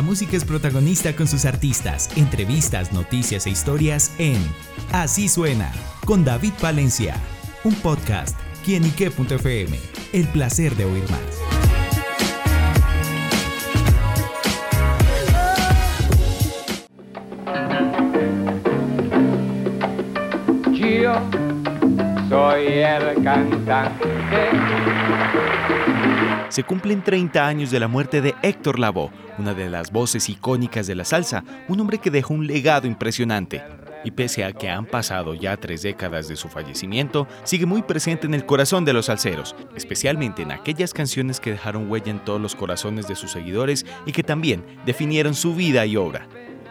La música es protagonista con sus artistas, entrevistas, noticias e historias en Así suena con David Valencia, un podcast quienique.fm. El placer de oír más. Soy el cantante. Se cumplen 30 años de la muerte de Héctor Lavoe, una de las voces icónicas de la salsa, un hombre que dejó un legado impresionante. Y pese a que han pasado ya tres décadas de su fallecimiento, sigue muy presente en el corazón de los salseros, especialmente en aquellas canciones que dejaron huella en todos los corazones de sus seguidores y que también definieron su vida y obra.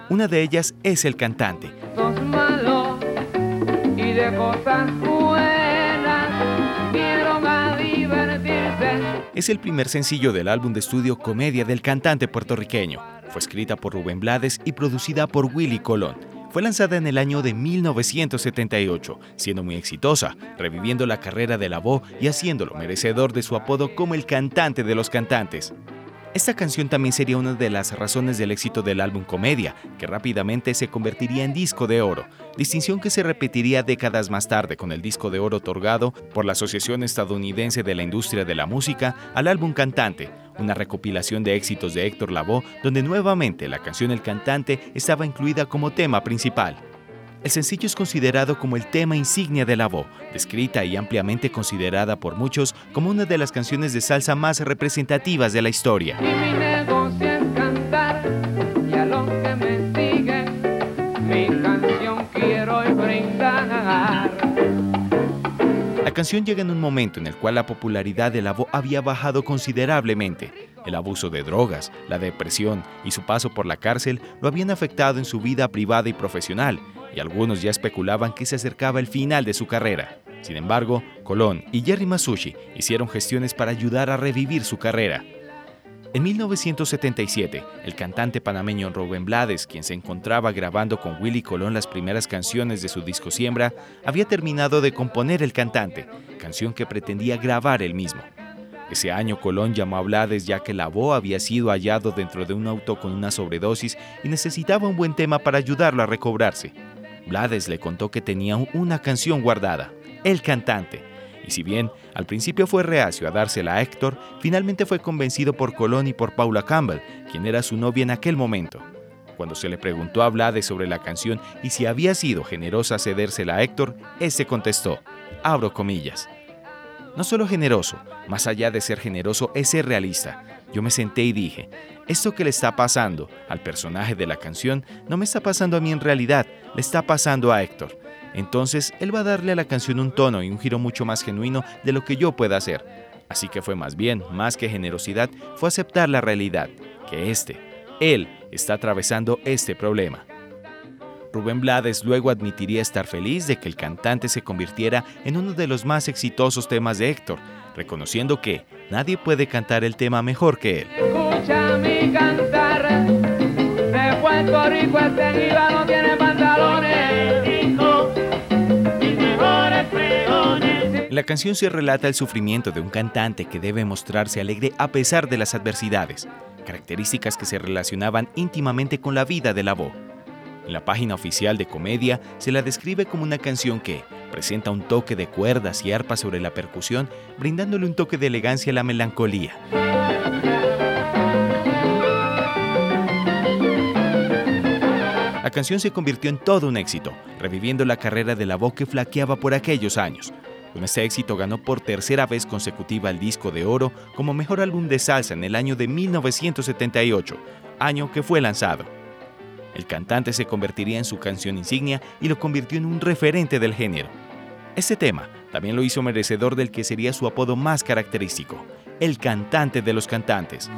Una de ellas es El Cantante. Sos malo y de cosas Es el primer sencillo del álbum de estudio Comedia del cantante puertorriqueño. Fue escrita por Rubén Blades y producida por Willy Colón. Fue lanzada en el año de 1978, siendo muy exitosa, reviviendo la carrera de la voz y haciéndolo merecedor de su apodo como el cantante de los cantantes. Esta canción también sería una de las razones del éxito del álbum Comedia, que rápidamente se convertiría en disco de oro, distinción que se repetiría décadas más tarde con el disco de oro otorgado por la Asociación Estadounidense de la Industria de la Música al álbum Cantante, una recopilación de éxitos de Héctor Lavoe, donde nuevamente la canción El Cantante estaba incluida como tema principal. El sencillo es considerado como el tema insignia de Lavoe, descrita y ampliamente considerada por muchos como una de las canciones de salsa más representativas de la historia. La canción llega en un momento en el cual la popularidad de Lavoe había bajado considerablemente. El abuso de drogas, la depresión y su paso por la cárcel lo habían afectado en su vida privada y profesional, y algunos ya especulaban que se acercaba el final de su carrera. Sin embargo, Colón y Jerry Masucci hicieron gestiones para ayudar a revivir su carrera. En 1977, el cantante panameño Rubén Blades, quien se encontraba grabando con Willy Colón las primeras canciones de su disco Siembra, había terminado de componer El Cantante, canción que pretendía grabar él mismo. Ese año Colón llamó a Blades ya que Lavoe había sido hallado dentro de un auto con una sobredosis y necesitaba un buen tema para ayudarlo a recobrarse. Blades le contó que tenía una canción guardada, El Cantante, y si bien al principio fue reacio a dársela a Héctor, finalmente fue convencido por Colón y por Paula Campbell, quien era su novia en aquel momento. Cuando se le preguntó a Blades sobre la canción y si había sido generosa cedérsela a Héctor, ese contestó, abro comillas. No solo generoso, más allá de ser generoso es ser realista. Yo me senté y dije, esto que le está pasando al personaje de la canción no me está pasando a mí en realidad, le está pasando a Héctor. Entonces él va a darle a la canción un tono y un giro mucho más genuino de lo que yo pueda hacer. Así que fue más bien, más que generosidad, fue aceptar la realidad, que este, él, está atravesando este problema. Rubén Blades luego admitiría estar feliz de que el cantante se convirtiera en uno de los más exitosos temas de Héctor, reconociendo que nadie puede cantar el tema mejor que él. Cantar, de Puerto Rico este no tiene pantalones. En la canción se relata el sufrimiento de un cantante que debe mostrarse alegre a pesar de las adversidades, características que se relacionaban íntimamente con la vida de la voz. En la página oficial de Comedia se la describe como una canción que presenta un toque de cuerdas y arpas sobre la percusión, brindándole un toque de elegancia a la melancolía. La canción se convirtió en todo un éxito, reviviendo la carrera de la voz que flaqueaba por aquellos años. Con este éxito ganó por tercera vez consecutiva el disco de oro como mejor álbum de salsa en el año de 1978, año que fue lanzado. El cantante se convertiría en su canción insignia y lo convirtió en un referente del género. Este tema también lo hizo merecedor del que sería su apodo más característico, el cantante de los cantantes.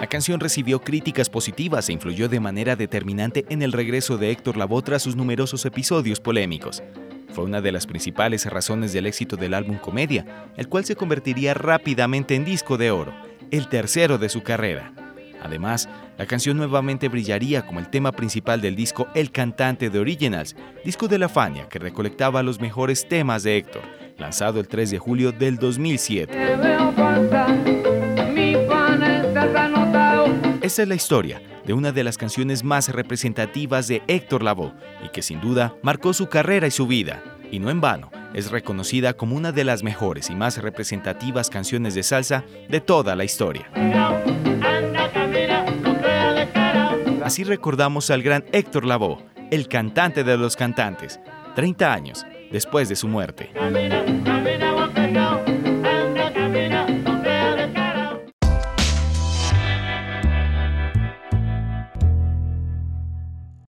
La canción recibió críticas positivas e influyó de manera determinante en el regreso de Héctor Lavoe tras sus numerosos episodios polémicos. Fue una de las principales razones del éxito del álbum Comedia, el cual se convertiría rápidamente en disco de oro, el tercero de su carrera. Además, la canción nuevamente brillaría como el tema principal del disco El Cantante de Originals, disco de la Fania que recolectaba los mejores temas de Héctor, lanzado el 3 de julio del 2007. Te veo con salsa, mi pana está anotado. Esta es la historia de una de las canciones más representativas de Héctor Lavoe y que sin duda marcó su carrera y su vida. Y no en vano, es reconocida como una de las mejores y más representativas canciones de salsa de toda la historia. Así recordamos al gran Héctor Lavoe, el cantante de los cantantes, 30 años después de su muerte.